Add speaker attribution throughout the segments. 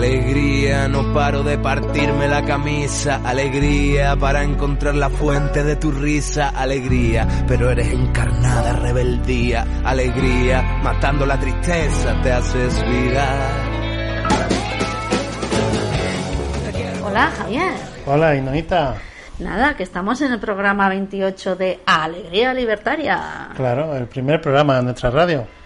Speaker 1: Alegría, no paro de partirme la camisa. Alegría para encontrar la fuente de tu risa. Alegría, pero eres encarnada rebeldía. Alegría, matando la tristeza te haces vida.
Speaker 2: Hola, Javier.
Speaker 3: Hola, Inoita.
Speaker 2: Nada, que estamos en el programa 28 de Alegría Libertaria.
Speaker 3: Claro, el primer programa de nuestra radio.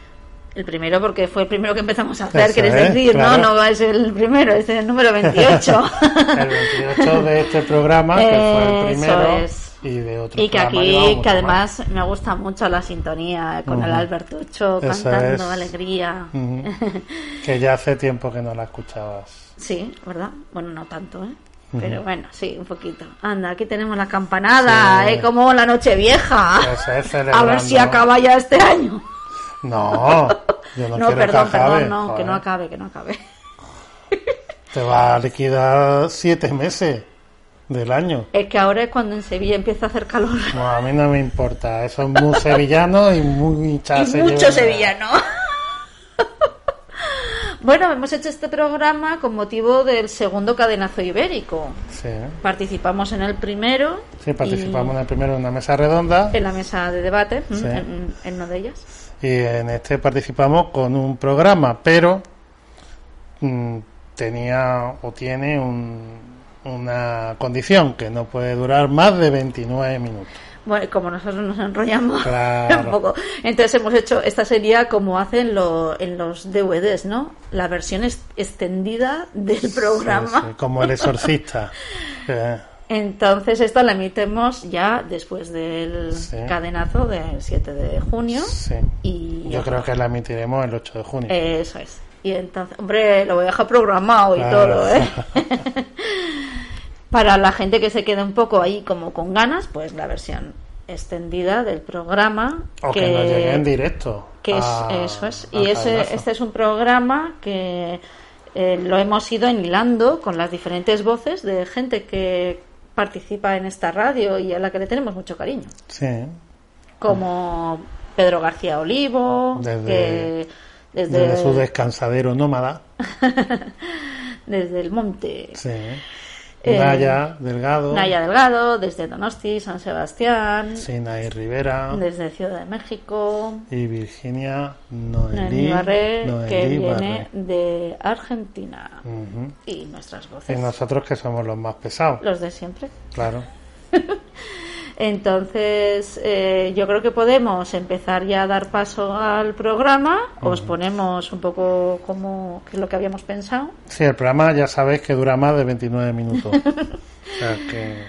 Speaker 2: El primero porque fue el primero que empezamos a hacer,
Speaker 3: Eso
Speaker 2: quieres
Speaker 3: es,
Speaker 2: decir,
Speaker 3: claro.
Speaker 2: ¿no? No es el primero, es el número 28.
Speaker 3: El 28 de este programa, que fue el
Speaker 2: Eso
Speaker 3: primero.
Speaker 2: es.
Speaker 3: Y de otro
Speaker 2: y que aquí, que además me gusta mucho la sintonía con el
Speaker 3: Ujú.
Speaker 2: Albertucho
Speaker 3: Eso
Speaker 2: cantando
Speaker 3: es.
Speaker 2: Alegría.
Speaker 3: más. Ujú. Que ya hace tiempo que no la escuchabas.
Speaker 2: Sí, ¿verdad? Bueno, no tanto, ¿eh? Pero bueno, sí, un poquito. Anda, aquí tenemos la campanada,
Speaker 3: Sí.
Speaker 2: ¿eh? Como la noche vieja.
Speaker 3: Eso es,
Speaker 2: A ver si acaba ya este año.
Speaker 3: No, yo no,
Speaker 2: No,
Speaker 3: quiero
Speaker 2: perdón,
Speaker 3: que acabe.
Speaker 2: perdón, no, que
Speaker 3: joder.
Speaker 2: no acabe, que no acabe.
Speaker 3: Te va a liquidar siete meses del año.
Speaker 2: Es que ahora es cuando en Sevilla empieza a hacer calor.
Speaker 3: No, a mí no me importa. Eso es muy sevillano y mucha
Speaker 2: y mucho sevillano. bueno, hemos hecho este programa con motivo del segundo cadenazo ibérico.
Speaker 3: Sí,
Speaker 2: Participamos en el primero.
Speaker 3: sí participamos en el primero en una mesa redonda.
Speaker 2: y en la mesa de debate,
Speaker 3: Sí.
Speaker 2: en, en una de ellas.
Speaker 3: Y en este participamos con un programa, pero mm, tenía o tiene un- una condición que no puede durar más de 29 minutos.
Speaker 2: Bueno, como nosotros nos enrollamos
Speaker 3: Claro.
Speaker 2: un poco. Entonces hemos hecho, esta sería como hacen lo, en los DVDs, ¿no? La versión extendida del programa.
Speaker 3: Sí, sí, como el exorcista.
Speaker 2: Entonces esta la emitimos ya después del
Speaker 3: Sí.
Speaker 2: cadenazo del 7 de junio.
Speaker 3: sí.
Speaker 2: Y
Speaker 3: Yo creo que la emitiremos el 8 de junio.
Speaker 2: Eso es. Y entonces, hombre, lo voy a dejar programado y todo, ¿eh? Para la gente que se quede un poco ahí como con ganas, pues la versión extendida del programa.
Speaker 3: o que, nos llegue en directo.
Speaker 2: que es
Speaker 3: a-
Speaker 2: eso es y ese este es un programa que eh, lo hemos ido enhilando con las diferentes voces de gente que participa en esta radio y a la que le tenemos mucho cariño
Speaker 3: Sí,
Speaker 2: como Pedro García Olivo
Speaker 3: Desde-
Speaker 2: que desde,
Speaker 3: desde su descansadero nómada.
Speaker 2: desde el monte
Speaker 3: Sí.
Speaker 2: Eh,
Speaker 3: Naya Delgado.
Speaker 2: Naya Delgado desde Donosti San Sebastián
Speaker 3: Sinaí Rivera.
Speaker 2: desde Ciudad de México
Speaker 3: Y Virginia Noelí.
Speaker 2: Barré,
Speaker 3: Noelí
Speaker 2: que viene
Speaker 3: Barré.
Speaker 2: de Argentina y nuestras
Speaker 3: Y
Speaker 2: voces
Speaker 3: nosotros que somos los más pesados.
Speaker 2: los de siempre
Speaker 3: Claro.
Speaker 2: entonces eh, yo creo que podemos empezar ya a dar paso al programa os ponemos un poco como que es lo que habíamos pensado
Speaker 3: Sí, el programa ya sabéis que dura más de 29 minutos. o sea que.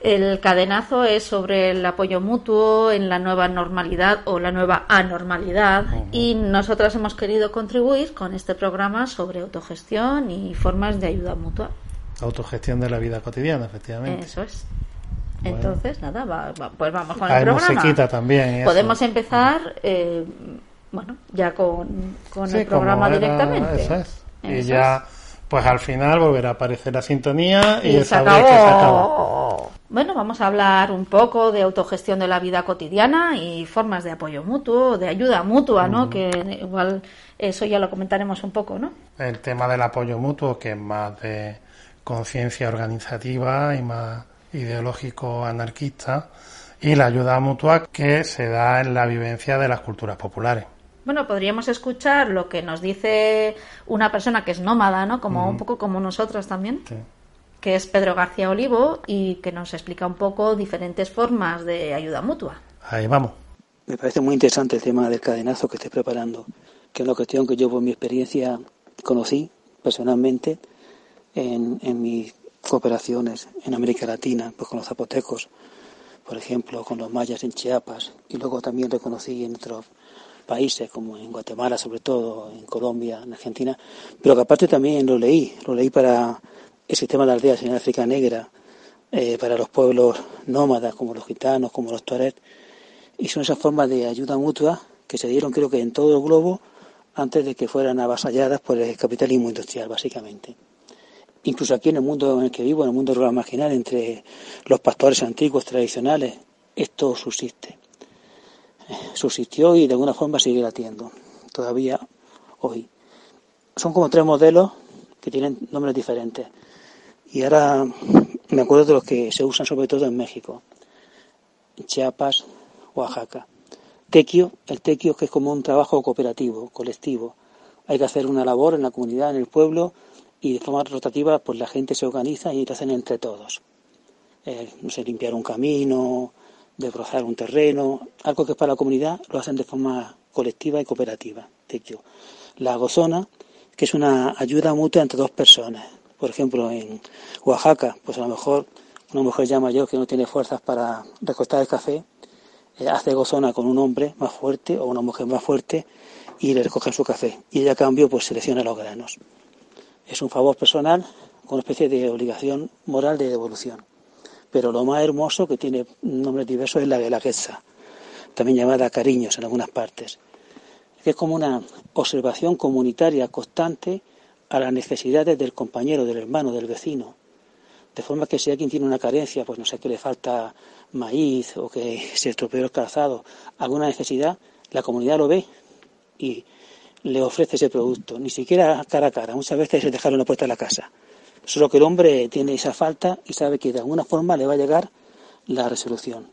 Speaker 2: el cadenazo es sobre el apoyo mutuo en la nueva normalidad o la nueva anormalidad y nosotras hemos querido contribuir con este programa sobre autogestión y formas de ayuda mutua
Speaker 3: Autogestión de la vida cotidiana, efectivamente.
Speaker 2: Eso es.
Speaker 3: Bueno.
Speaker 2: Entonces, nada, va- va- pues vamos con el
Speaker 3: Hay
Speaker 2: programa.
Speaker 3: musiquita también. eso.
Speaker 2: Podemos empezar, eh, bueno, ya con, con
Speaker 3: Sí,
Speaker 2: el programa
Speaker 3: era-
Speaker 2: y
Speaker 3: Eso es. Y ya, pues al final volverá a aparecer la sintonía y,
Speaker 2: Y se
Speaker 3: sabréis
Speaker 2: acabó.
Speaker 3: que se acabó.
Speaker 2: Bueno, vamos a hablar un poco de autogestión de la vida cotidiana y formas de apoyo mutuo, de ayuda mutua, ¿no? Que igual eso ya lo comentaremos un poco, ¿no?
Speaker 3: El tema del apoyo mutuo, que es más de conciencia organizativa y más ideológico anarquista, y la ayuda mutua que se da en la vivencia de las culturas populares.
Speaker 2: Bueno, podríamos escuchar lo que nos dice una persona que es nómada, ¿no? Como un poco como nosotros también.
Speaker 3: Sí.
Speaker 2: que es Pedro García Olivo y que nos explica un poco diferentes formas de ayuda mutua.
Speaker 3: Ahí vamos.
Speaker 4: Me parece muy interesante el tema del cadenazo que estés preparando, que es una cuestión que yo por mi experiencia conocí personalmente en, en mis cooperaciones en América Latina, pues con los zapotecos, por ejemplo, con los mayas en Chiapas, y luego también reconocí en otros países, como en Guatemala sobre todo, en Colombia, en Argentina, pero que aparte también lo leí, lo leí para el sistema de aldeas en África Negra, eh, para los pueblos nómadas como los gitanos, como los tuareg, y son esas formas de ayuda mutua que se dieron creo que en todo el globo antes de que fueran avasalladas por el capitalismo industrial, básicamente. Incluso aquí en el mundo en el que vivo, en el mundo rural marginal, entre los pastores antiguos, tradicionales, esto subsiste. Subsistió y de alguna forma sigue latiendo, todavía hoy. Son como tres modelos que tienen nombres diferentes. Y ahora me acuerdo de los que se usan sobre todo en México, Chiapas, Oaxaca. Tequio, el tequio que es como un trabajo cooperativo, colectivo. Hay que hacer una labor en la comunidad, en el pueblo, y de forma rotativa pues la gente se organiza y lo hacen entre todos. Eh, no sé, limpiar un camino, desbrozar un terreno, algo que es para la comunidad, lo hacen de forma colectiva y cooperativa. Tequio. La gozona, que es una ayuda mutua entre dos personas. Por ejemplo, en Oaxaca, pues a lo mejor una mujer ya mayor que no tiene fuerzas para recostar el café, eh, hace gozona con un hombre más fuerte o una mujer más fuerte y le recogen su café. Y ella a cambio pues selecciona los granos. Es un favor personal con una especie de obligación moral de devolución. Pero lo más hermoso que tiene nombres diversos es la guelaguetza, también llamada cariños en algunas partes. Es como una observación comunitaria constante a las necesidades del compañero, del hermano, del vecino. De forma que si alguien tiene una carencia, pues no sé, que le falta maíz o que se estropeó el calzado, alguna necesidad, la comunidad lo ve y le ofrece ese producto, ni siquiera cara a cara, muchas veces es dejarlo en la puerta de la casa. Solo que el hombre tiene esa falta y sabe que de alguna forma le va a llegar la resolución.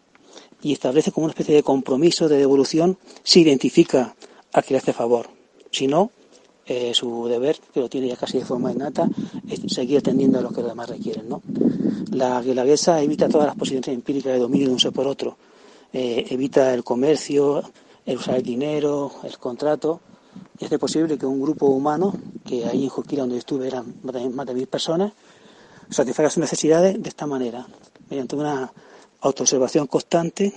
Speaker 4: Y establece como una especie de compromiso de devolución si identifica a quien le hace favor. Si no, eh, su deber, que lo tiene ya casi de forma innata, es seguir atendiendo a lo que los demás requieren. ¿no? La guelaguesa evita todas las posibilidades empíricas de dominio de un ser por otro. Eh, evita el comercio, el usar el dinero, el contrato, y hace posible que un grupo humano, que ahí en Jurquira donde estuve eran más de mil personas, satisfaga sus necesidades de esta manera, mediante una autoobservación constante,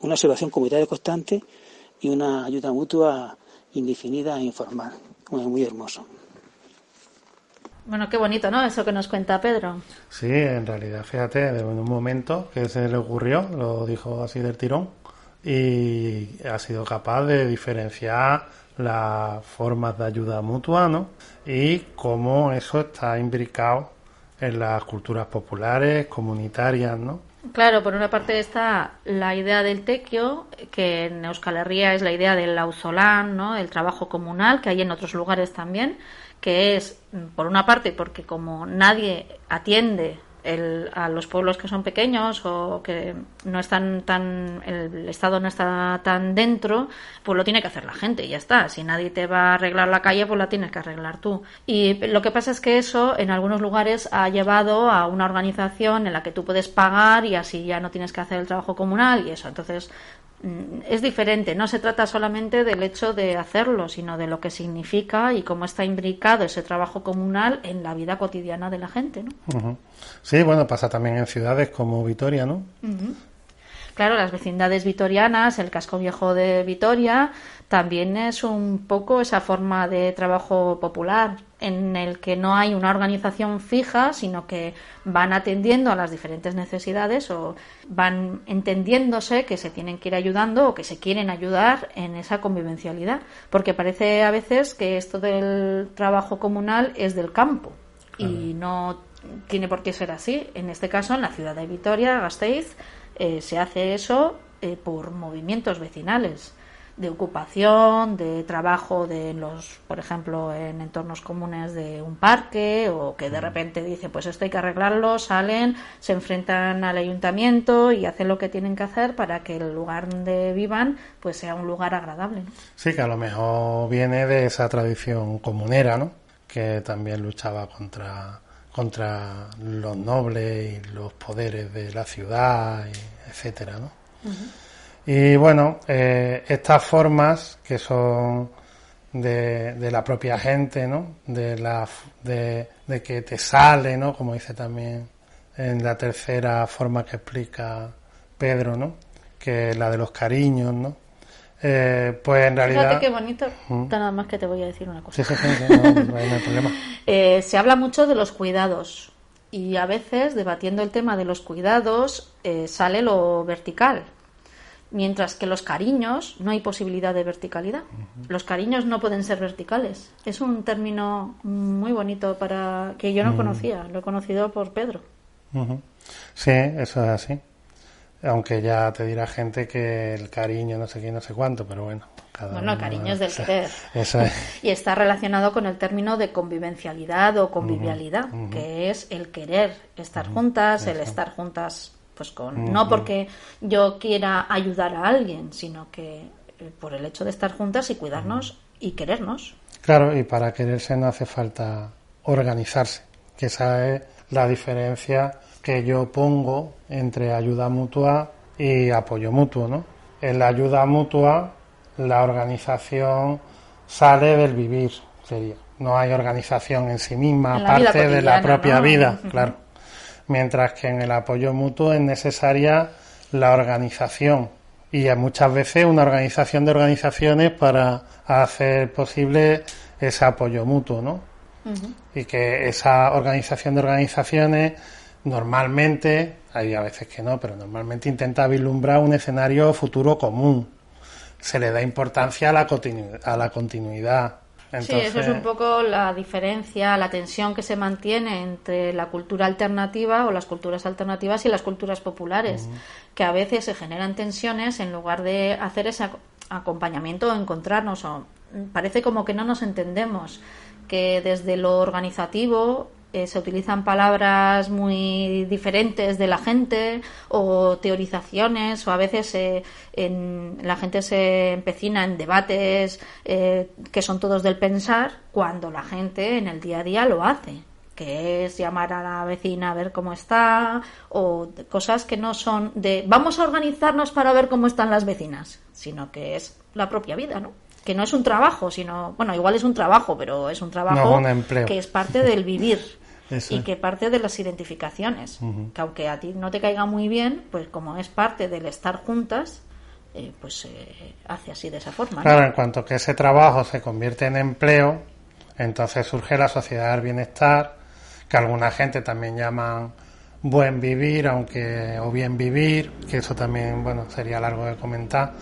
Speaker 4: una observación comunitaria constante y una ayuda mutua indefinida e informal. Muy, muy hermoso.
Speaker 2: Bueno, qué bonito, ¿no? Eso que nos cuenta Pedro.
Speaker 3: Sí, en realidad, fíjate, en un momento que se le ocurrió, lo dijo así del tirón, y ha sido capaz de diferenciar las formas de ayuda mutua, ¿no? Y cómo eso está imbricado en las culturas populares, comunitarias, ¿no?
Speaker 2: Claro, por una parte está la idea del tequio, que en Euskal Herria es la idea del auzolán, ¿no? el trabajo comunal, que hay en otros lugares también, que es, por una parte, porque como nadie atiende el, a los pueblos que son pequeños o que no están tan el Estado no está tan dentro pues lo tiene que hacer la gente y ya está. Si nadie te va a arreglar la calle pues la tienes que arreglar tú. Y lo que pasa es que eso en algunos lugares ha llevado a una organización en la que tú puedes pagar y así ya no tienes que hacer el trabajo comunal y eso. Entonces es diferente, no se trata solamente del hecho de hacerlo, sino de lo que significa y cómo está imbricado ese trabajo comunal en la vida cotidiana de la gente. ¿no?
Speaker 3: Sí, bueno, pasa también en ciudades como Vitoria, ¿no?
Speaker 2: Claro, las vecindades vitorianas, el casco viejo de Vitoria, también es un poco esa forma de trabajo popular en el que no hay una organización fija, sino que van atendiendo a las diferentes necesidades o van entendiéndose que se tienen que ir ayudando o que se quieren ayudar en esa convivencialidad, porque parece a veces que esto del trabajo comunal es del campo y no tiene por qué ser así. En este caso, en la ciudad de Vitoria, Gasteiz, eh, se hace eso eh, por movimientos vecinales de ocupación, de trabajo de los, por ejemplo, en entornos comunes de un parque o que de repente dice, pues esto hay que arreglarlo, salen, se enfrentan al ayuntamiento y hacen lo que tienen que hacer para que el lugar donde vivan pues sea un lugar agradable.
Speaker 3: Sí, que a lo mejor viene de esa tradición comunera, ¿no? Que también luchaba contra contra los nobles y los poderes de la ciudad, etcétera, ¿no? Y bueno, eh, estas formas que son de, de, la propia gente, ¿no? De, la, de, de, que te sale, ¿no? Como dice también en la tercera forma que explica Pedro, ¿no? Que es la de los cariños, ¿no? Eh, pues en realidad.
Speaker 2: Fíjate qué bonito. Nada más que te voy a decir una cosa.
Speaker 3: Sí, sí, sí, no, hay problema.
Speaker 2: Eh, se habla mucho de los cuidados y a veces, debatiendo el tema de los cuidados, eh, sale lo vertical. Mientras que los cariños no hay posibilidad de verticalidad. Los cariños no pueden ser verticales. Es un término muy bonito para que yo no conocía. Lo he conocido por Pedro.
Speaker 3: Sí, eso es así. Aunque ya te dirá gente que el cariño no sé qué, no sé cuánto, pero bueno,
Speaker 2: bueno, cariño es del querer.
Speaker 3: Eso es.
Speaker 2: y está relacionado con el término de convivencialidad o convivialidad, que es el querer estar juntas, el estar juntas, pues con. No porque yo quiera ayudar a alguien, sino que eh, por el hecho de estar juntas y cuidarnos y querernos.
Speaker 3: Claro, y para quererse no hace falta organizarse, que esa es la diferencia que yo pongo entre ayuda mutua y apoyo mutuo, ¿no? En la ayuda mutua, la organización sale del vivir, sería. No hay organización en sí misma, aparte de la propia vida, claro. Mientras que en el apoyo mutuo es necesaria la organización y muchas veces una organización de organizaciones para hacer posible ese apoyo mutuo, ¿no? Y que esa organización de organizaciones normalmente, hay a veces que no, pero normalmente intenta vislumbrar un escenario futuro común. Se le da importancia a la, a la continuidad.
Speaker 2: Sí, eso es un poco la diferencia, la tensión que se mantiene entre la cultura alternativa o las culturas alternativas y las culturas populares, que a veces se generan tensiones en lugar de hacer ese acompañamiento o encontrarnos. O, parece como que no nos entendemos, que desde lo organizativo eh, se utilizan palabras muy diferentes de la gente o teorizaciones o a veces eh, en, la gente se empecina en debates eh, que son todos del pensar cuando la gente en el día a día lo hace que es llamar a la vecina a ver cómo está o cosas que no son de vamos a organizarnos para ver cómo están las vecinas sino que es la propia vida no que no es un trabajo, sino, bueno, igual es un trabajo, pero es un trabajo que es parte del vivir y que parte de las identificaciones, que aunque a ti no te caiga muy bien, pues como es parte del estar juntas, eh, pues se hace así de esa forma.
Speaker 3: Claro, en cuanto que ese trabajo se convierte en empleo, entonces surge la sociedad del bienestar, que alguna gente también llaman buen vivir, aunque o bien vivir, que eso también, bueno, sería largo de comentar,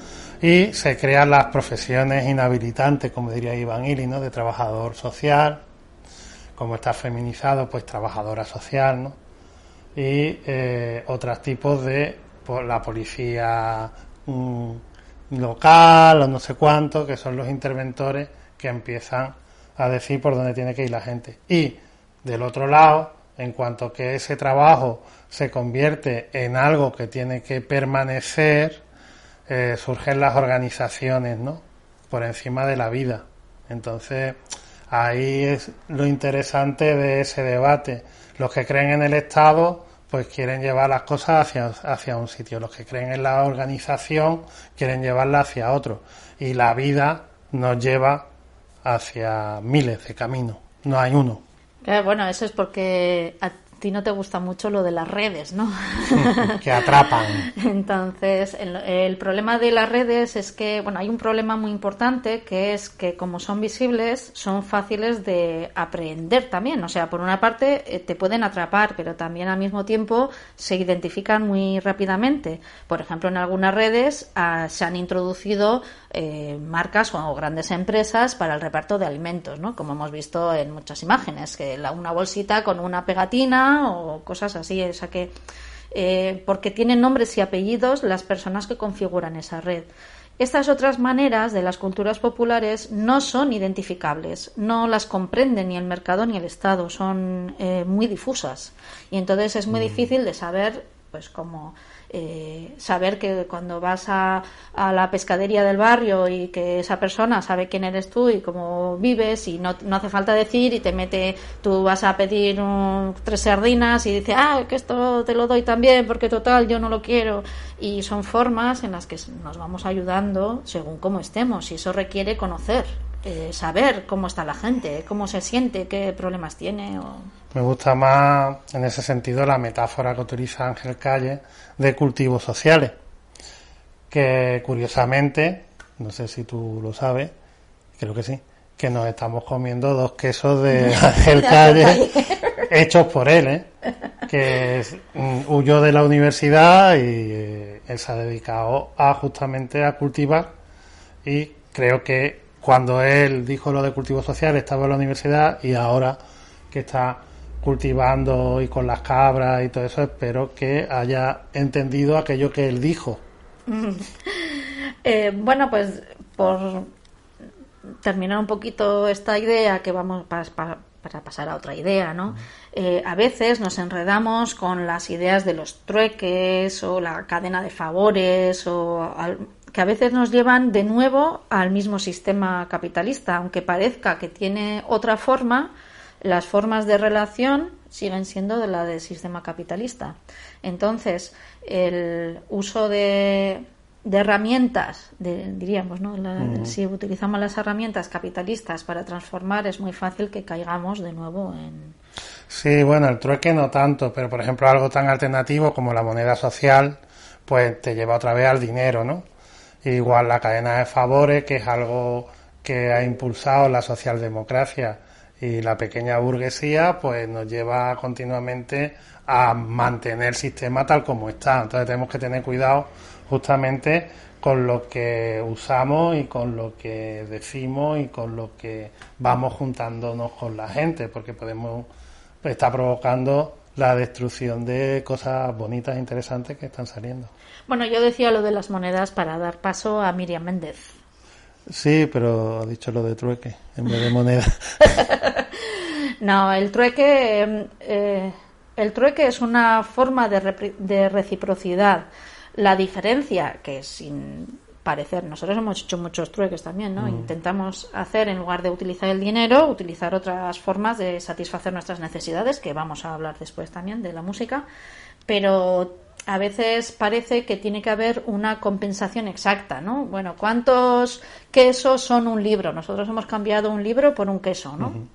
Speaker 3: y se crean las profesiones inhabilitantes, como diría Iván Ili, ¿no? de trabajador social, como está feminizado, pues trabajadora social, ¿no? Y eh, otros tipos de pues, la policía mm, local o no sé cuánto, que son los interventores que empiezan a decir por dónde tiene que ir la gente. Y del otro lado, en cuanto que ese trabajo se convierte en algo que tiene que permanecer, eh, surgen las organizaciones, ¿no? Por encima de la vida. Entonces, Ahí es lo interesante de ese debate. Los que creen en el Estado, pues quieren llevar las cosas hacia, hacia un sitio. Los que creen en la organización, quieren llevarla hacia otro. Y la vida nos lleva hacia miles de caminos. No hay uno.
Speaker 2: Eh, bueno, eso es porque ti no te gusta mucho lo de las redes, ¿no?
Speaker 3: que atrapan.
Speaker 2: Entonces, el, problema de las redes es que, bueno, hay un problema muy importante que es que como son visibles, son fáciles de aprender también. O sea, por una parte eh, te pueden atrapar, pero también al mismo tiempo se identifican muy rápidamente. Por ejemplo, en algunas redes ah, se han introducido eh, marcas o grandes empresas para el reparto de alimentos, ¿no? Como hemos visto en muchas imágenes, que la, una bolsita con una pegatina o cosas así, o sea que eh, porque tienen nombres y apellidos las personas que configuran esa red. Estas otras maneras de las culturas populares no son identificables, no las comprende ni el mercado ni el Estado, son eh, muy difusas y entonces es muy mm. difícil de saber, pues como eh, saber que cuando vas a, a, la pescadería del barrio y que esa persona sabe quién eres tú y cómo vives y no, no hace falta decir y te mete, tú vas a pedir tres sardinas y dice, ah, que esto te lo doy también porque total yo no lo quiero. Y son formas en las que nos vamos ayudando según cómo estemos y eso requiere conocer, eh, saber cómo está la gente, cómo se siente, qué problemas tiene. O...
Speaker 3: Me gusta más en ese sentido la metáfora que utiliza Ángel Calle de cultivos sociales, que curiosamente, no sé si tú lo sabes, creo que sí, que nos estamos comiendo dos quesos de Ángel Calle hechos por él, ¿eh? que mm, huyó de la universidad y eh, él se ha dedicado a justamente a cultivar y creo que cuando él dijo lo de cultivos sociales estaba en la universidad y ahora que está cultivando y con las cabras y todo eso, espero que haya entendido aquello que él dijo.
Speaker 2: Eh, bueno, pues por terminar un poquito esta idea que vamos para, para pasar a otra idea, ¿no? Eh, a veces nos enredamos con las ideas de los trueques o la cadena de favores o que a veces nos llevan de nuevo al mismo sistema capitalista, aunque parezca que tiene otra forma, las formas de relación siguen siendo de la del sistema capitalista. Entonces, el uso de de herramientas, diríamos, ¿no? Si utilizamos las herramientas capitalistas para transformar, es muy fácil que caigamos de nuevo en.
Speaker 3: Sí, bueno, el trueque no tanto, pero por ejemplo algo tan alternativo como la moneda social, pues te lleva otra vez al dinero, ¿no? Igual la cadena de favores, que es algo que ha impulsado la socialdemocracia y la pequeña burguesía, pues nos lleva continuamente a mantener el sistema tal como está. Entonces tenemos que tener cuidado justamente con lo que usamos y con lo que decimos y con lo que vamos juntándonos con la gente, porque podemos estar provocando la destrucción de cosas bonitas e interesantes que están saliendo.
Speaker 2: Bueno, yo decía lo de las monedas para dar paso a Miriam Méndez.
Speaker 3: Sí, pero ha dicho lo de trueque en vez de moneda.
Speaker 2: no, el trueque, eh, el trueque es una forma de, de reciprocidad la diferencia, que sin parecer, nosotros hemos hecho muchos trueques también, ¿no? Mm. Intentamos hacer, en lugar de utilizar el dinero, utilizar otras formas de satisfacer nuestras necesidades, que vamos a hablar después también de la música, pero a veces parece que tiene que haber una compensación exacta, ¿no? Bueno, ¿cuántos quesos son un libro? Nosotros hemos cambiado un libro por un queso, ¿no?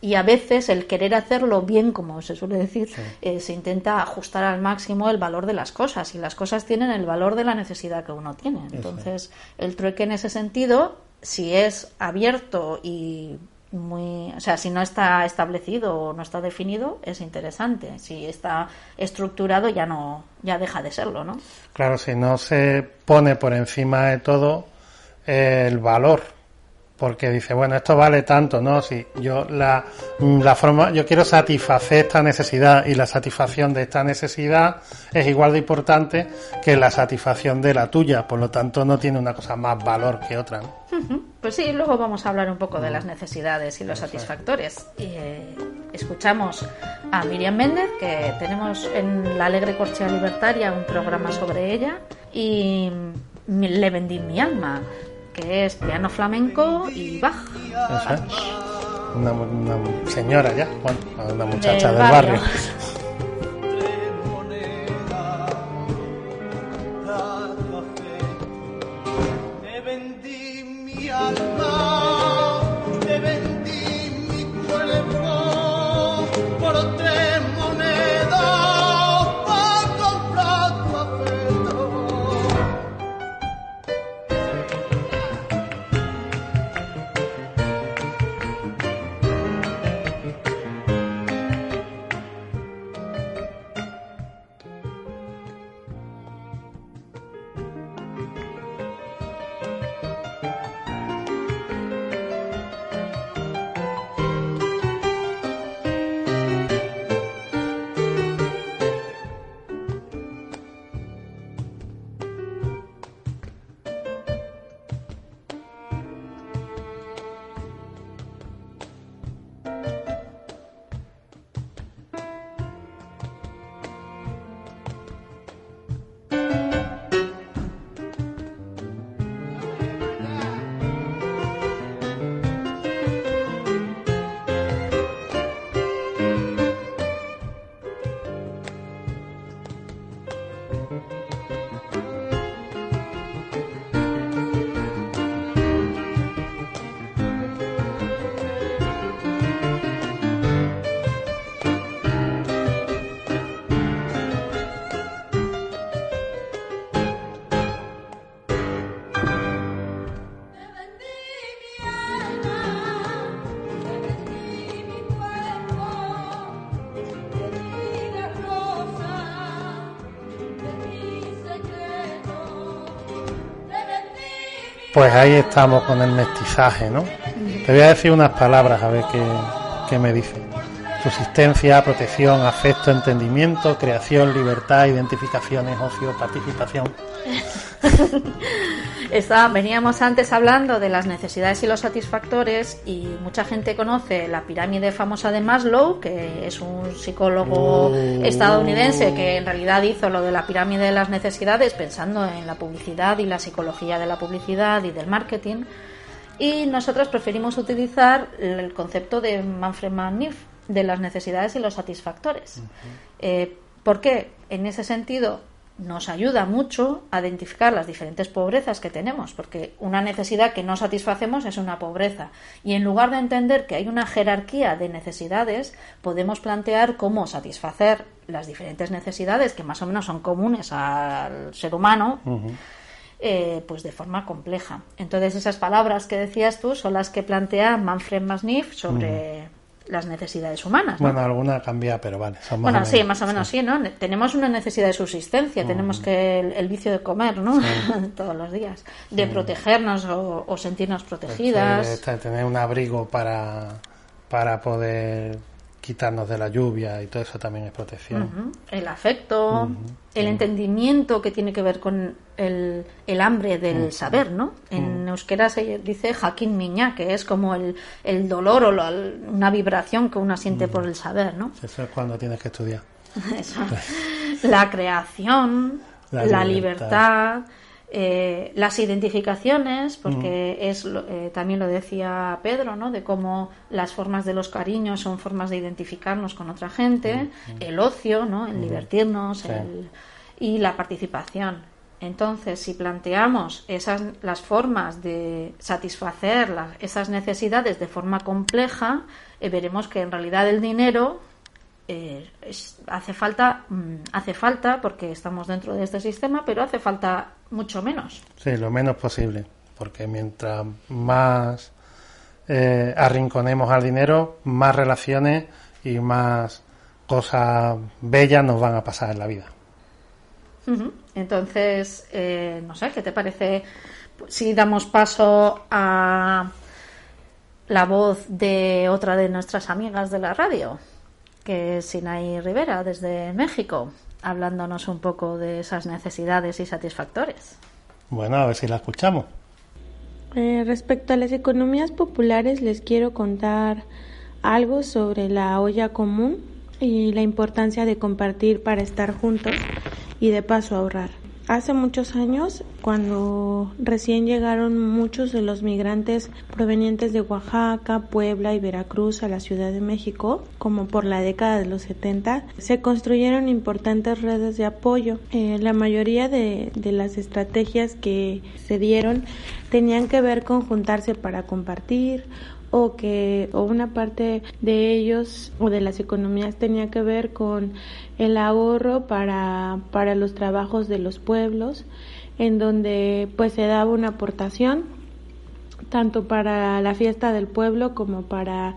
Speaker 2: y a veces el querer hacerlo bien, como se suele decir, eh, se intenta ajustar al máximo el valor de las cosas y las cosas tienen el valor de la necesidad que uno tiene. Entonces, el trueque en ese sentido, si es abierto y muy, o sea, si no está establecido o no está definido, es interesante. Si está estructurado, ya no, ya deja de serlo, ¿no?
Speaker 3: Claro, si no se pone por encima de todo el valor porque dice, bueno, esto vale tanto, ¿no? Si yo la, la forma, yo quiero satisfacer esta necesidad y la satisfacción de esta necesidad es igual de importante que la satisfacción de la tuya, por lo tanto no tiene una cosa más valor que otra. ¿no?
Speaker 2: Pues sí, luego vamos a hablar un poco de las necesidades y los satisfactores. Eh, escuchamos a Miriam Méndez, que tenemos en La Alegre Corchea Libertaria un programa sobre ella, y le vendí mi alma que es piano flamenco y Bach.
Speaker 3: Una, señora ya, una muchacha del, barrio. Pues ahí estamos con el mestizaje, ¿no? Te voy a decir unas palabras a ver qué, me dice. Subsistencia, protección, afecto, entendimiento, creación, libertad, identificaciones, ocio, participación.
Speaker 2: Está, veníamos antes hablando de las necesidades y los satisfactores y mucha gente conoce la pirámide famosa de Maslow, que es un psicólogo
Speaker 3: Oh.
Speaker 2: estadounidense que en realidad hizo lo de la pirámide de las necesidades pensando en la publicidad y la psicología de la publicidad y del marketing. Y nosotros preferimos utilizar el concepto de Manfred Manif de las necesidades y los satisfactores. Eh, ¿Por qué? En ese sentido, nos ayuda mucho a identificar las diferentes pobrezas que tenemos, porque una necesidad que no satisfacemos es una pobreza. Y en lugar de entender que hay una jerarquía de necesidades, podemos plantear cómo satisfacer las diferentes necesidades que más o menos son comunes al ser humano. eh, pues de forma compleja. Entonces esas palabras que decías tú son las que plantea Manfred Masniff sobre las necesidades humanas. ¿no?
Speaker 3: Bueno, alguna cambia, pero vale. son más
Speaker 2: Bueno, sí,
Speaker 3: menos,
Speaker 2: más o menos sí, ¿no? Tenemos una necesidad de subsistencia, tenemos que el, el vicio de comer, ¿no? Todos los días, de protegernos o, o sentirnos protegidas.
Speaker 3: Este, tener un abrigo para, para poder quitarnos de la lluvia y todo eso también es protección.
Speaker 2: El afecto, el entendimiento que tiene que ver con el, el hambre del saber, ¿no? En euskera se dice jaquín miña, que es como el, el dolor o la- una vibración que uno siente por el saber, ¿no?
Speaker 3: Eso es cuando tienes que estudiar.
Speaker 2: La creación,
Speaker 3: La
Speaker 2: la,
Speaker 3: libertad.
Speaker 2: libertad, eh, las identificaciones, porque es eh, también lo decía Pedro, ¿no? De cómo las formas de los cariños son formas de identificarnos con otra gente, el ocio, ¿no? El divertirnos,
Speaker 3: Sí.
Speaker 2: el- y la participación. Entonces, si planteamos esas las formas de satisfacer las- esas necesidades de forma compleja, eh, veremos que en realidad el dinero eh, es- hace falta mm, hace falta porque estamos dentro de este sistema pero hace falta mucho menos.
Speaker 3: Sí, lo menos posible, porque mientras más eh, arrinconemos al dinero, más relaciones y más cosas bellas nos van a pasar en la vida.
Speaker 2: Entonces eh, no sé qué te parece si damos paso a la voz de otra de nuestras amigas de la radio que es Sinaí Rivera desde México hablándonos un poco de esas necesidades y satisfactores
Speaker 3: Bueno, a ver si la escuchamos.
Speaker 5: Eh, respecto a las economías populares, les quiero contar algo sobre la olla común y la importancia de compartir para estar juntos y de paso ahorrar. Hace muchos años, cuando recién llegaron muchos de los migrantes provenientes de Oaxaca, Puebla y Veracruz a la Ciudad de México, como por la década de los 70, se construyeron importantes redes de apoyo. Eh, la mayoría de, de las estrategias que se dieron tenían que ver con juntarse para compartir o que o una parte de ellos o de las economías tenía que ver con el ahorro para, para los trabajos de los pueblos en donde pues se daba una aportación tanto para la fiesta del pueblo como para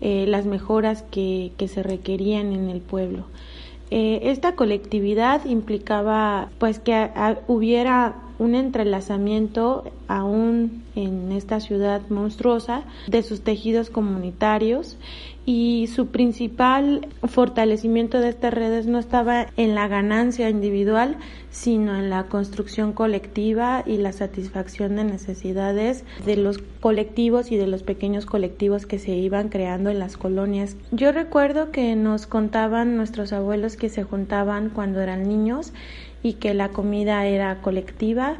Speaker 5: eh, las mejoras que, que se requerían en el pueblo. Eh, esta colectividad implicaba pues que a- hubiera un entrelazamiento aún en esta ciudad monstruosa de sus tejidos comunitarios y su principal fortalecimiento de estas redes no estaba en la ganancia individual, sino en la construcción colectiva y la satisfacción de necesidades de los colectivos y de los pequeños colectivos que se iban creando en las colonias. Yo recuerdo que nos contaban nuestros abuelos que se juntaban cuando eran niños y que la comida era colectiva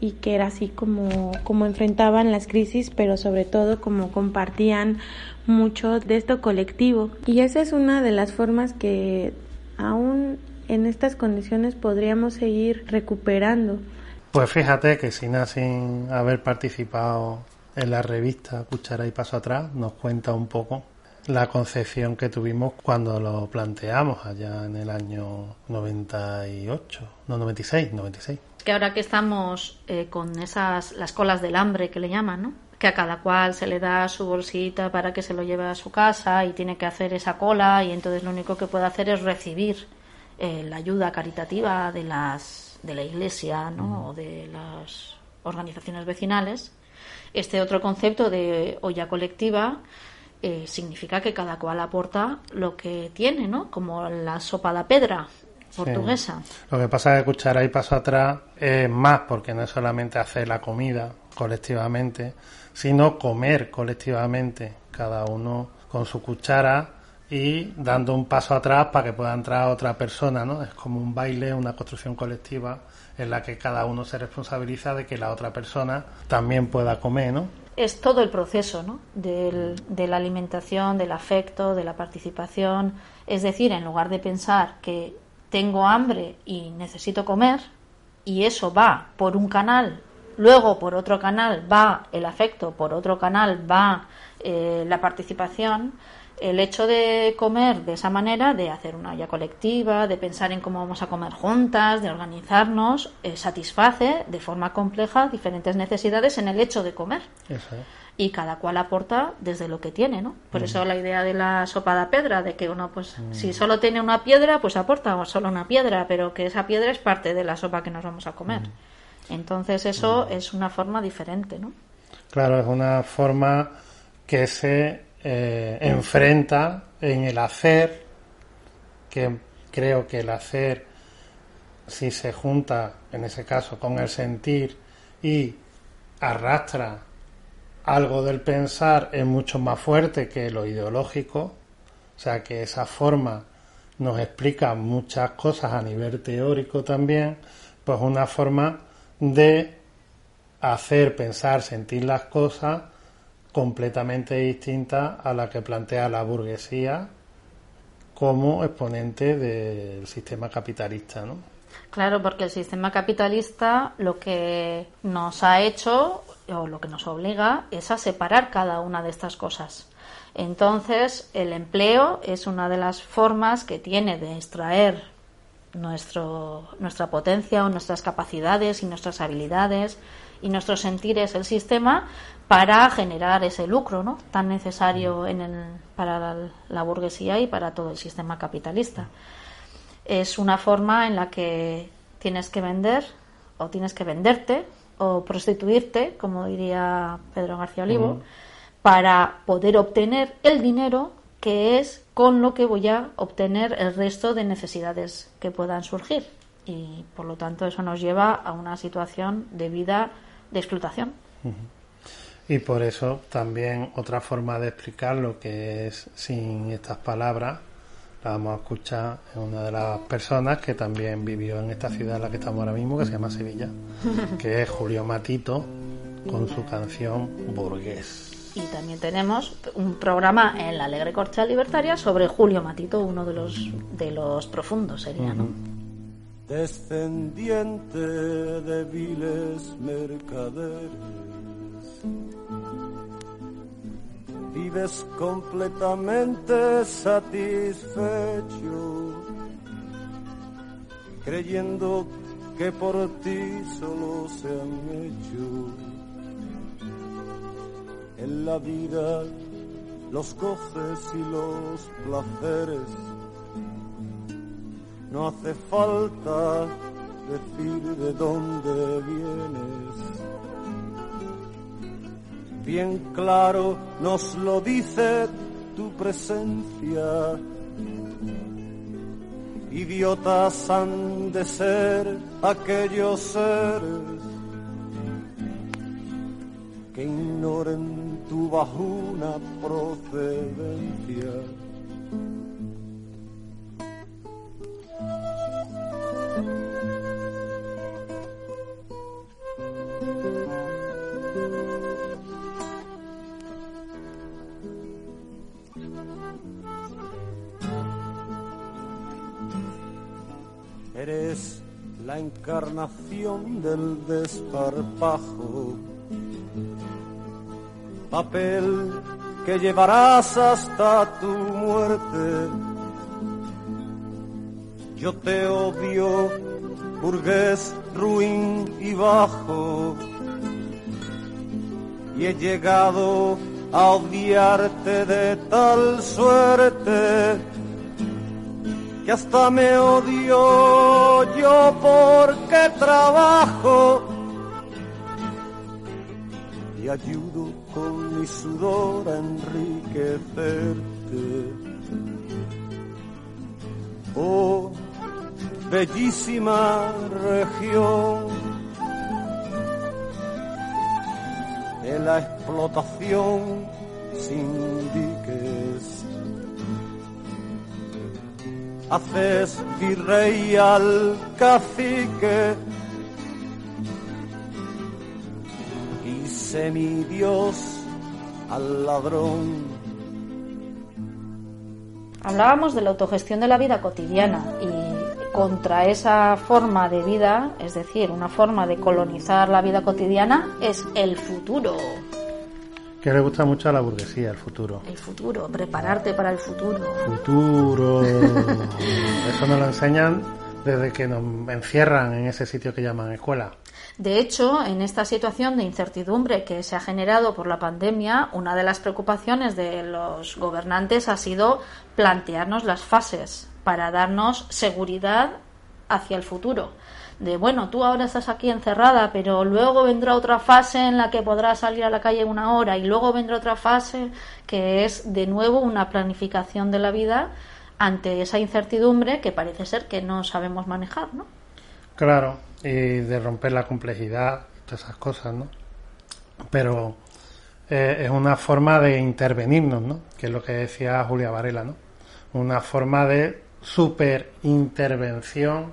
Speaker 5: y que era así como, como enfrentaban las crisis, pero sobre todo como compartían mucho de esto colectivo. Y esa es una de las formas que aún en estas condiciones podríamos seguir recuperando.
Speaker 3: Pues fíjate que sin haber participado en la revista Cuchara y Paso Atrás, nos cuenta un poco la concepción que tuvimos cuando lo planteamos allá en el año 98, no 96, 96.
Speaker 2: que ahora que estamos eh, con esas las colas del hambre que le llaman, ¿no? Que a cada cual se le da su bolsita para que se lo lleve a su casa y tiene que hacer esa cola y entonces lo único que puede hacer es recibir eh, la ayuda caritativa de las de la iglesia, ¿no? O de las organizaciones vecinales. Este otro concepto de olla colectiva eh, significa que cada cual aporta lo que tiene, ¿no? Como la sopa de pedra. portuguesa.
Speaker 3: Lo que pasa es que cuchara y paso atrás es más, porque no es solamente hacer la comida colectivamente, sino comer colectivamente, cada uno con su cuchara y dando un paso atrás para que pueda entrar otra persona, ¿no? Es como un baile, una construcción colectiva en la que cada uno se responsabiliza de que la otra persona también pueda comer, ¿no?
Speaker 2: Es todo el proceso, ¿no? Del, de la alimentación, del afecto, de la participación. Es decir, en lugar de pensar que tengo hambre y necesito comer, y eso va por un canal, luego por otro canal va el afecto, por otro canal va eh, la participación, el hecho de comer de esa manera, de hacer una olla colectiva, de pensar en cómo vamos a comer juntas, de organizarnos, eh, satisface de forma compleja diferentes necesidades en el hecho de comer. Y cada cual aporta desde lo que tiene, ¿no? Por eso la idea de la sopa de piedra, de que uno, pues, si solo tiene una piedra, pues aporta solo una piedra, pero que esa piedra es parte de la sopa que nos vamos a comer. Entonces eso es una forma diferente, ¿no?
Speaker 3: Claro, es una forma que se eh, enfrenta en el hacer, que creo que el hacer, si se junta, en ese caso, con el sentir y arrastra algo del pensar, es mucho más fuerte que lo ideológico, o sea que esa forma nos explica muchas cosas a nivel teórico también, pues una forma de hacer, pensar, sentir las cosas completamente distinta a la que plantea la burguesía como exponente del sistema capitalista, ¿no?
Speaker 2: Claro, porque el sistema capitalista lo que nos ha hecho o lo que nos obliga es a separar cada una de estas cosas. Entonces, el empleo es una de las formas que tiene de extraer nuestro, nuestra potencia o nuestras capacidades y nuestras habilidades y nuestros sentires el sistema para generar ese lucro ¿no? tan necesario en el, para la, burguesía y para todo el sistema capitalista. Es una forma en la que tienes que vender o tienes que venderte o prostituirte, como diría Pedro García Olivo, para poder obtener el dinero que es con lo que voy a obtener el resto de necesidades que puedan surgir. Y por lo tanto eso nos lleva a una situación de vida de explotación.
Speaker 3: Y por eso también otra forma de explicar lo que es sin estas palabras, la vamos a escuchar en una de las personas que también vivió en esta ciudad en la que estamos ahora mismo, que se llama Sevilla, que es Julio Matito, con su canción Burgués.
Speaker 2: Y también tenemos un programa en la Alegre Corcha Libertaria sobre Julio Matito, uno de los, de los profundos sería, ¿no?
Speaker 6: Descendiente de viles mercaderes vives completamente satisfecho, creyendo que por ti solo se han hecho en la vida los goces y los placeres. No hace falta decir de dónde vienes bien claro nos lo dice tu presencia. Idiotas han de ser aquellos seres que ignoren tu bajuna procedencia. Eres la encarnación del desparpajo, papel que llevarás hasta tu muerte. Yo te odio, burgués, ruin y bajo, y he llegado a odiarte de tal suerte que hasta me odio yo porque trabajo y ayudo con mi sudor a enriquecerte. Oh, bellísima región de la explotación sin Haces virrey al cacique y semidios al ladrón.
Speaker 2: Hablábamos de la autogestión de la vida cotidiana y contra esa forma de vida, es decir, una forma de colonizar la vida cotidiana, es el futuro.
Speaker 3: Que le gusta mucho a la burguesía, el futuro.
Speaker 2: El futuro, prepararte para el futuro.
Speaker 3: Futuro. Eso nos lo enseñan desde que nos encierran en ese sitio que llaman escuela.
Speaker 2: De hecho, en esta situación de incertidumbre que se ha generado por la pandemia, una de las preocupaciones de los gobernantes ha sido plantearnos las fases para darnos seguridad hacia el futuro. De bueno, tú ahora estás aquí encerrada, pero luego vendrá otra fase en la que podrás salir a la calle una hora y luego vendrá otra fase que es de nuevo una planificación de la vida ante esa incertidumbre que parece ser que no sabemos manejar, ¿no?
Speaker 3: Claro, y de romper la complejidad, todas esas cosas, ¿no? Pero eh, es una forma de intervenirnos, ¿no? Que es lo que decía Julia Varela, ¿no? Una forma de superintervención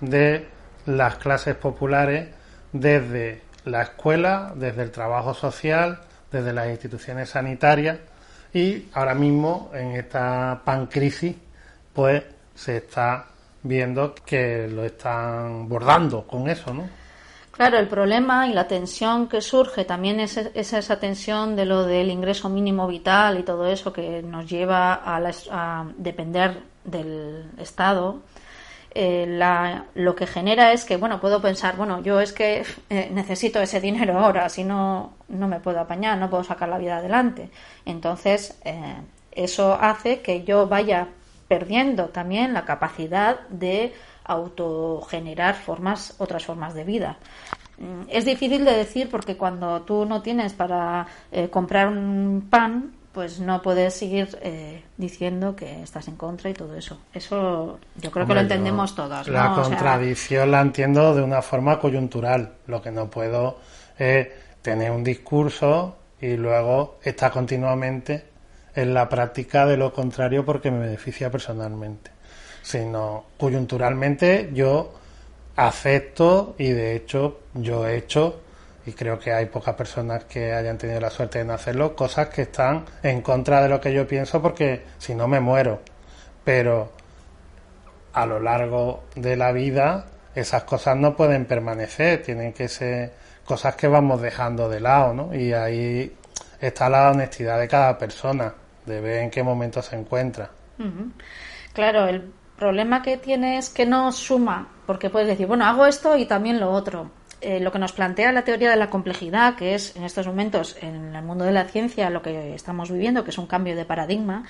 Speaker 3: de las clases populares desde la escuela, desde el trabajo social, desde las instituciones sanitarias y ahora mismo en esta pancrisis pues se está viendo que lo están bordando con eso, ¿no?
Speaker 2: Claro, el problema y la tensión que surge también es, es esa tensión de lo del ingreso mínimo vital y todo eso que nos lleva a, la, a depender del Estado. Eh, la, lo que genera es que, bueno, puedo pensar, bueno, yo es que eh, necesito ese dinero ahora, si no, no me puedo apañar, no puedo sacar la vida adelante. Entonces, eh, eso hace que yo vaya perdiendo también la capacidad de autogenerar formas, otras formas de vida. Mm, es difícil de decir porque cuando tú no tienes para eh, comprar un pan, pues no puedes seguir eh, diciendo que estás en contra y todo eso. Eso yo creo
Speaker 3: Hombre,
Speaker 2: que lo entendemos todos. ¿no?
Speaker 3: La
Speaker 2: O sea,
Speaker 3: contradicción la entiendo de una forma coyuntural. Lo que no puedo es tener un discurso y luego estar continuamente en la práctica de lo contrario porque me beneficia personalmente. Sino coyunturalmente yo acepto y de hecho yo he hecho y creo que hay pocas personas que hayan tenido la suerte de hacerlo, cosas que están en contra de lo que yo pienso porque si no me muero. Pero a lo largo de la vida esas cosas no pueden permanecer, tienen que ser cosas que vamos dejando de lado, ¿no? Y ahí está la honestidad de cada persona, de ver en qué momento se encuentra.
Speaker 2: Claro, el problema que tiene es que no suma, porque puedes decir, bueno, hago esto y también lo otro. Eh, lo que nos plantea la teoría de la complejidad, que es en estos momentos en el mundo de la ciencia lo que estamos viviendo, que es un cambio de paradigma,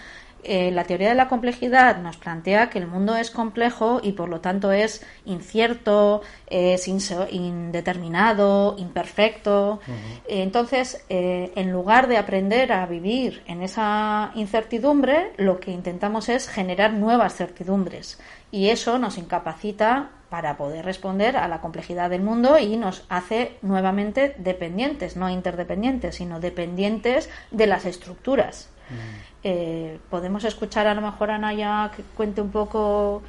Speaker 2: eh, la teoría de la complejidad nos plantea que el mundo es complejo y por lo tanto es incierto, es indeterminado, imperfecto. Eh, Entonces, eh, en lugar de aprender a vivir en esa incertidumbre, lo que intentamos es generar nuevas certidumbres y eso nos incapacita para poder responder a la complejidad del mundo y nos hace nuevamente dependientes, no interdependientes, sino dependientes de las estructuras. Eh, Podemos escuchar a lo mejor a Naya que cuente un poco.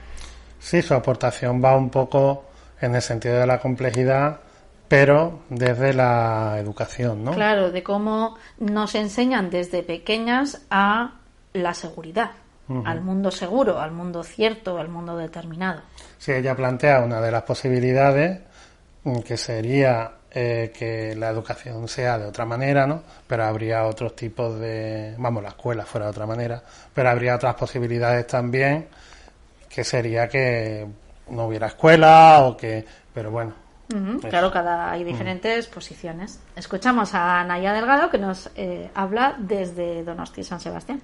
Speaker 3: Sí, su aportación va un poco en el sentido de la complejidad, pero desde la educación, ¿no?
Speaker 2: Claro, de cómo nos enseñan desde pequeñas a la seguridad, al mundo seguro, al mundo cierto, al mundo determinado.
Speaker 3: Sí, ella plantea una de las posibilidades mm, que sería eh, que la educación sea de otra manera, ¿no? Pero habría otros tipos de, vamos, la escuela fuera de otra manera, pero habría otras posibilidades también, que sería que no hubiera escuela o que, pero bueno.
Speaker 2: Claro, cada hay diferentes posiciones. Escuchamos a Naya Delgado que nos eh, habla desde Donosti San Sebastián.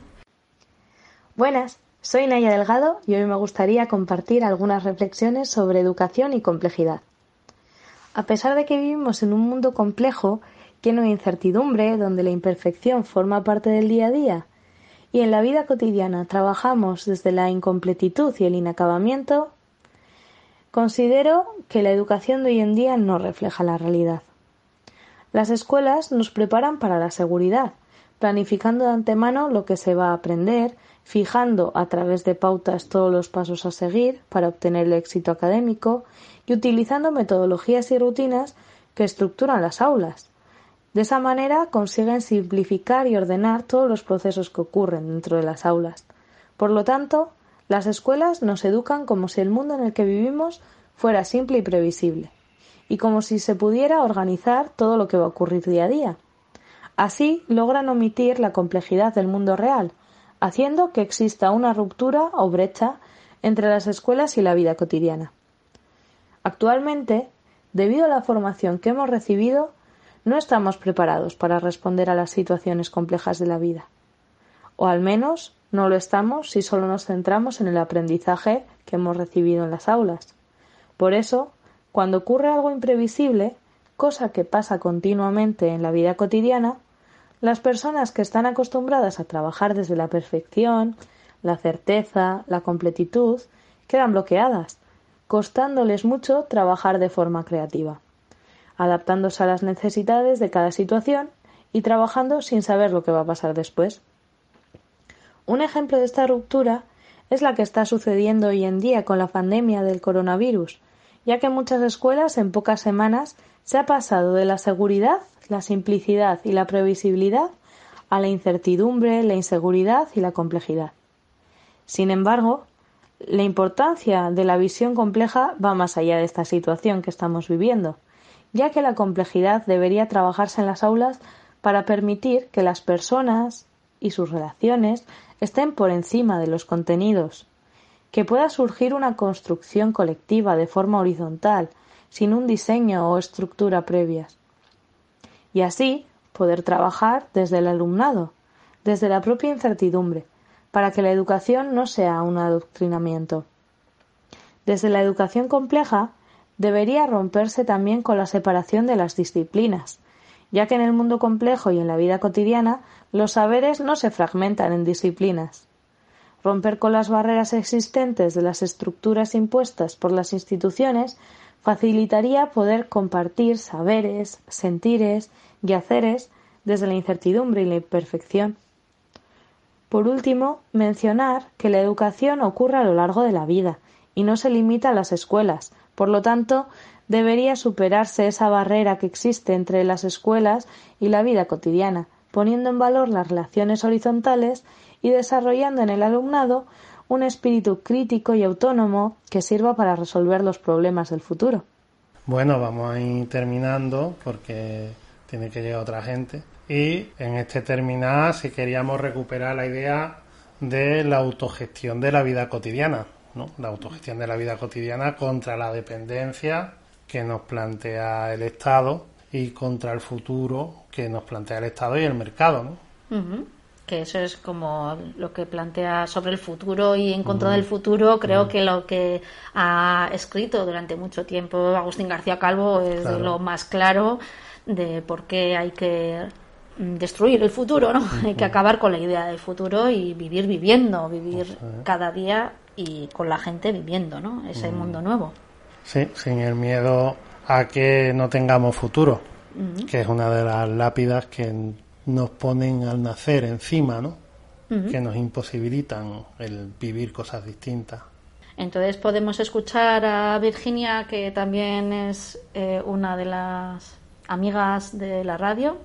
Speaker 7: Buenas, soy Naya Delgado y hoy me gustaría compartir algunas reflexiones sobre educación y complejidad. A pesar de que vivimos en un mundo complejo, lleno de incertidumbre, donde la imperfección forma parte del día a día, y en la vida cotidiana trabajamos desde la incompletitud y el inacabamiento, Considero que la educación de hoy en día no refleja la realidad. Las escuelas nos preparan para la seguridad, planificando de antemano lo que se va a aprender, fijando a través de pautas todos los pasos a seguir para obtener el éxito académico y utilizando metodologías y rutinas que estructuran las aulas. De esa manera consiguen simplificar y ordenar todos los procesos que ocurren dentro de las aulas. Por lo tanto, las escuelas nos educan como si el mundo en el que vivimos fuera simple y previsible y como si se pudiera organizar todo lo que va a ocurrir día a día. Así logran omitir la complejidad del mundo real, haciendo que exista una ruptura o brecha entre las escuelas y la vida cotidiana. Actualmente, debido a la formación que hemos recibido, no estamos preparados para responder a las situaciones complejas de la vida. O al menos no lo estamos si solo nos centramos en el aprendizaje que hemos recibido en las aulas. Por eso, cuando ocurre algo imprevisible, cosa que pasa continuamente en la vida cotidiana, las personas que están acostumbradas a trabajar desde la perfección, la certeza, la completitud, quedan bloqueadas, costándoles mucho trabajar de forma creativa, adaptándose a las necesidades de cada situación y trabajando sin saber lo que va a pasar después. Un ejemplo de esta ruptura es la que está sucediendo hoy en día con la pandemia del coronavirus, ya que en muchas escuelas en pocas semanas se ha pasado de la seguridad, la simplicidad y la previsibilidad a la incertidumbre, la inseguridad y la complejidad. Sin embargo, la importancia de la visión compleja va más allá de esta situación que estamos viviendo, ya que la complejidad debería trabajarse en las aulas para permitir que las personas y sus relaciones estén por encima de los contenidos, que pueda surgir una construcción colectiva de forma horizontal, sin un diseño o estructura previas. Y así poder trabajar desde el alumnado, desde la propia incertidumbre, para que la educación no sea un adoctrinamiento. Desde la educación compleja debería romperse también con la separación de las disciplinas, ya que en el mundo complejo y en la vida cotidiana los saberes no se fragmentan en disciplinas, Romper con las barreras existentes de las estructuras impuestas por las instituciones facilitaría poder compartir saberes, sentires y haceres desde la incertidumbre y la imperfección. Por último, mencionar que la educación ocurre a lo largo de la vida y no se limita a las escuelas. Por lo tanto, debería superarse esa barrera que existe entre las escuelas y la vida cotidiana, poniendo en valor las relaciones horizontales y desarrollando en el alumnado un espíritu crítico y autónomo que sirva para resolver los problemas del futuro.
Speaker 3: Bueno, vamos a ir terminando porque tiene que llegar otra gente. Y en este terminar, si queríamos recuperar la idea de la autogestión de la vida cotidiana, ¿no? La autogestión de la vida cotidiana contra la dependencia que nos plantea el Estado y contra el futuro que nos plantea el Estado y el mercado, ¿no?
Speaker 2: Que eso es como lo que plantea sobre el futuro y en contra del futuro, creo que lo que ha escrito durante mucho tiempo Agustín García Calvo es lo más claro de por qué hay que destruir el futuro, ¿no? Hay que acabar con la idea del futuro y vivir viviendo, vivir cada día y con la gente viviendo, ¿no? Ese mundo nuevo.
Speaker 3: Sí, sin el miedo a que no tengamos futuro, que es una de las lápidas que nos ponen al nacer encima, ¿no? Que nos imposibilitan el vivir cosas distintas.
Speaker 2: Entonces podemos escuchar a Virginia, que también es eh, una de las amigas de la radio,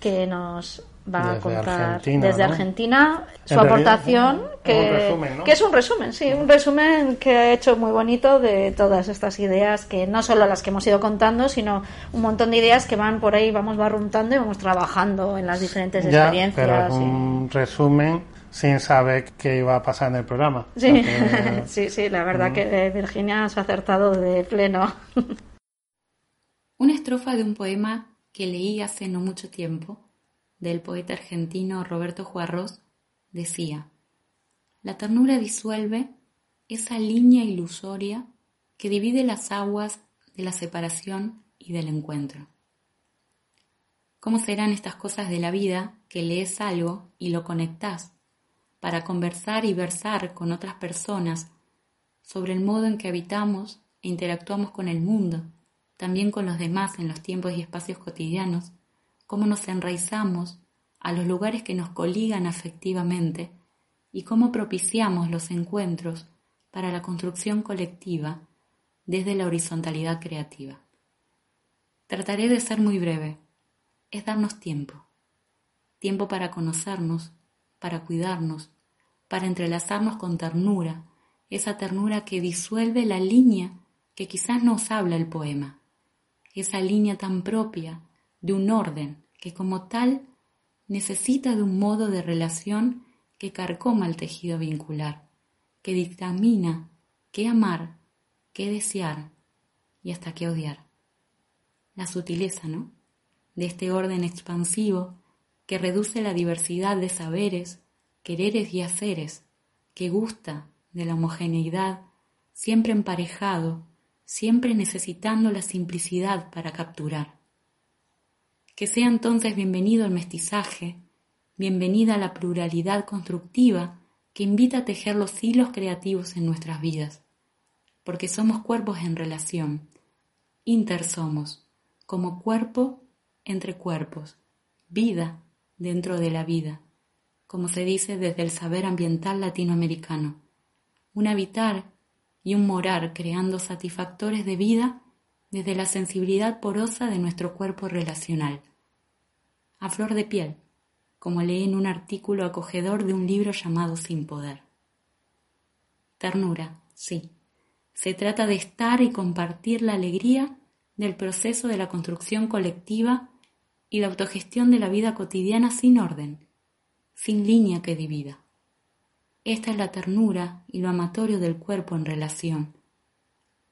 Speaker 2: que nos va a contar desde Argentina su aportación, que, que, es un resumen, sí, un resumen que ha hecho muy bonito de todas estas ideas, que no solo las que hemos ido contando, sino un montón de ideas que van por ahí, vamos barruntando y vamos trabajando en las diferentes experiencias.
Speaker 3: Pero un resumen sin saber qué iba a pasar en el programa.
Speaker 2: Sí, sí, sí, la verdad que Virginia se ha acertado de pleno.
Speaker 8: Una estrofa de un poema que leí hace no mucho tiempo del poeta argentino Roberto Juarros decía, La ternura disuelve esa línea ilusoria que divide las aguas de la separación y del encuentro. ¿Cómo serán estas cosas de la vida que lees algo y lo conectás para conversar y versar con otras personas sobre el modo en que habitamos e interactuamos con el mundo, también con los demás en los tiempos y espacios cotidianos, cómo nos enraizamos a los lugares que nos coligan afectivamente y cómo propiciamos los encuentros para la construcción colectiva desde la horizontalidad creativa. Trataré de ser muy breve. Es darnos tiempo. Tiempo para conocernos, para cuidarnos, para entrelazarnos con ternura, esa ternura que disuelve la línea que quizás nos habla el poema, esa línea tan propia de un orden que como tal necesita de un modo de relación que carcoma el tejido vincular, que dictamina qué amar, qué desear y hasta qué odiar. La sutileza, ¿no? De este orden expansivo que reduce la diversidad de saberes, quereres y haceres, que gusta de la homogeneidad, siempre emparejado, siempre necesitando la simplicidad para capturar. Que sea entonces bienvenido el mestizaje, bienvenida la pluralidad constructiva que invita a tejer los hilos creativos en nuestras vidas, porque somos cuerpos en relación, intersomos, como cuerpo entre cuerpos, vida dentro de la vida, como se dice desde el saber ambiental latinoamericano, un habitar y un morar creando satisfactores de vida desde la sensibilidad porosa de nuestro cuerpo relacional. A flor de piel, como leí en un artículo acogedor de un libro llamado Sin Poder. Ternura, sí. Se trata de estar y compartir la alegría del proceso de la construcción colectiva y la autogestión de la vida cotidiana sin orden, sin línea que divida. Esta es la ternura y lo amatorio del cuerpo en relación.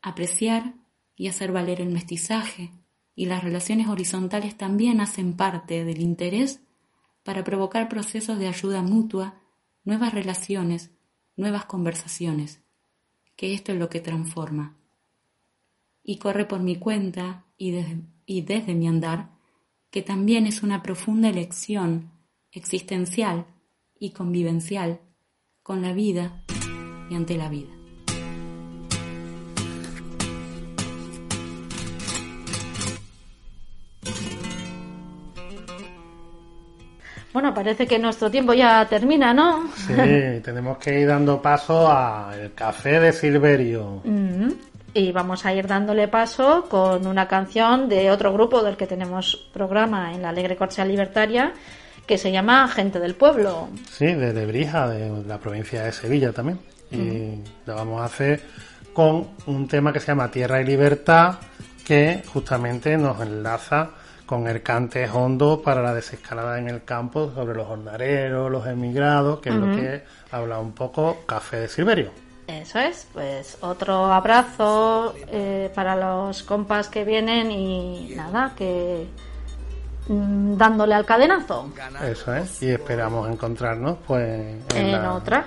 Speaker 8: Apreciar y hacer valer el mestizaje y las relaciones horizontales también hacen parte del interés para provocar procesos de ayuda mutua, nuevas relaciones, nuevas conversaciones, que esto es lo que transforma. Y corre por mi cuenta y desde, y desde mi andar, que también es una profunda elección existencial y convivencial con la vida y ante la vida.
Speaker 2: Bueno, parece que nuestro tiempo ya termina, ¿no?
Speaker 3: Sí, tenemos que ir dando paso al café de Silverio.
Speaker 2: Mm, y vamos a ir dándole paso con una canción de otro grupo del que tenemos programa en la Alegre Corchea Libertaria, que se llama Gente del Pueblo.
Speaker 3: Sí, de Lebrija, de la provincia de Sevilla también. Y la vamos a hacer con un tema que se llama Tierra y Libertad, que justamente nos enlaza con el cante hondo para la desescalada en el campo sobre los jornaleros, los emigrados, que es lo que habla un poco Café de Silverio.
Speaker 2: Eso es, pues otro abrazo eh, para los compas que vienen y nada, que mm, dándole al cadenazo.
Speaker 3: Eso es, y esperamos encontrarnos pues
Speaker 2: En
Speaker 3: la-
Speaker 2: otra.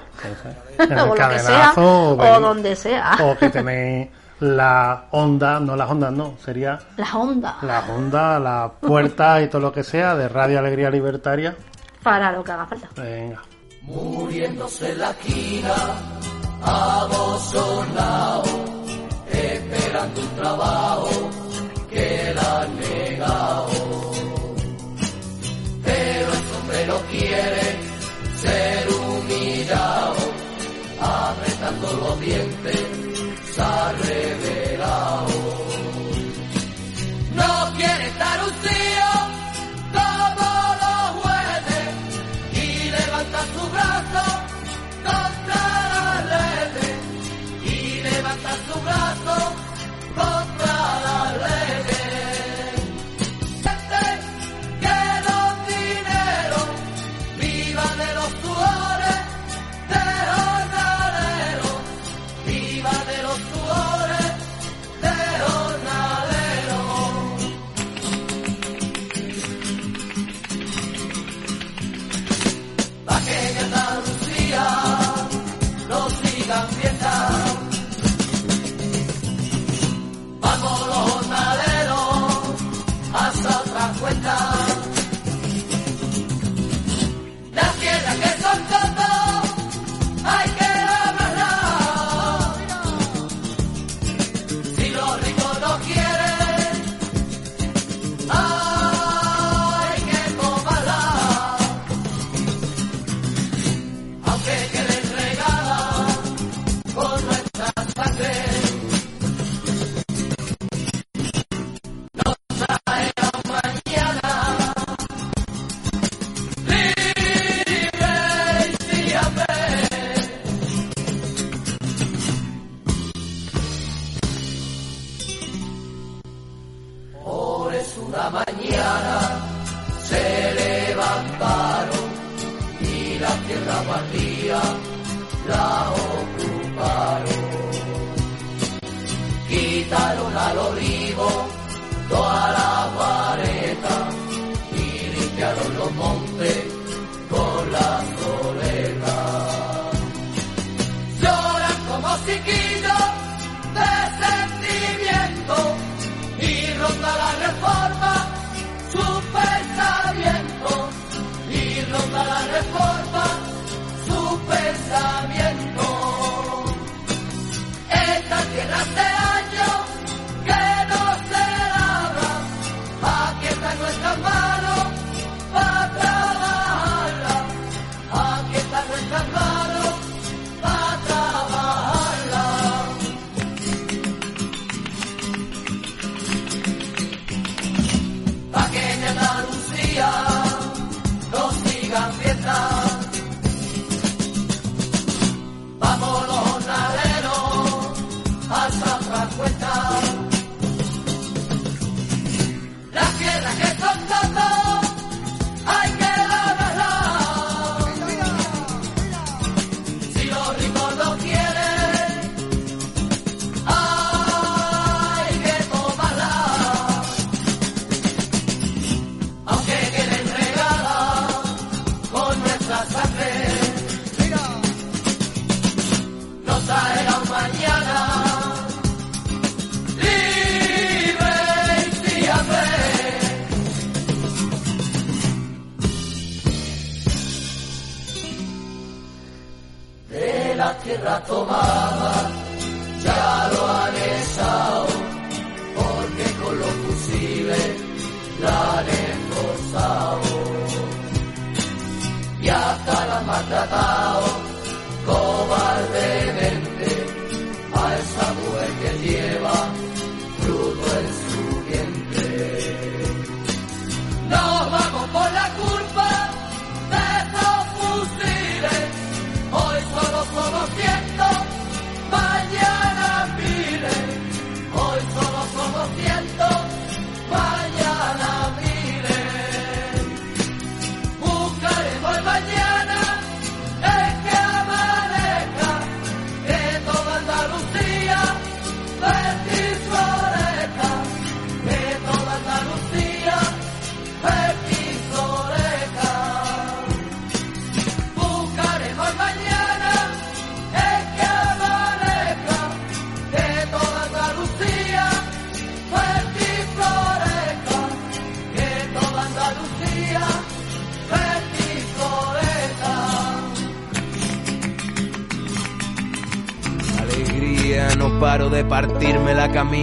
Speaker 3: es, en
Speaker 2: o
Speaker 3: el
Speaker 2: sea,
Speaker 3: cadenazo
Speaker 2: o
Speaker 3: ven-
Speaker 2: donde sea.
Speaker 3: o que tenéis la onda, no las ondas, no, sería
Speaker 2: La onda.
Speaker 3: la onda, la puerta y todo lo que sea de Radio Alegría Libertaria.
Speaker 2: Para lo que haga falta.
Speaker 3: Venga.
Speaker 1: Muriéndose en la esquina, abosonado, esperando un trabajo que le han negado. Pero el sombrero quiere ser humillado, apretando los dientes, ha revelado.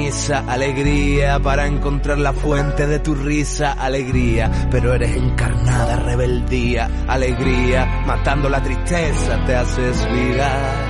Speaker 1: alegría, para encontrar la fuente de tu risa, alegría, pero eres encarnada, rebeldía, alegría, matando la tristeza te haces vida.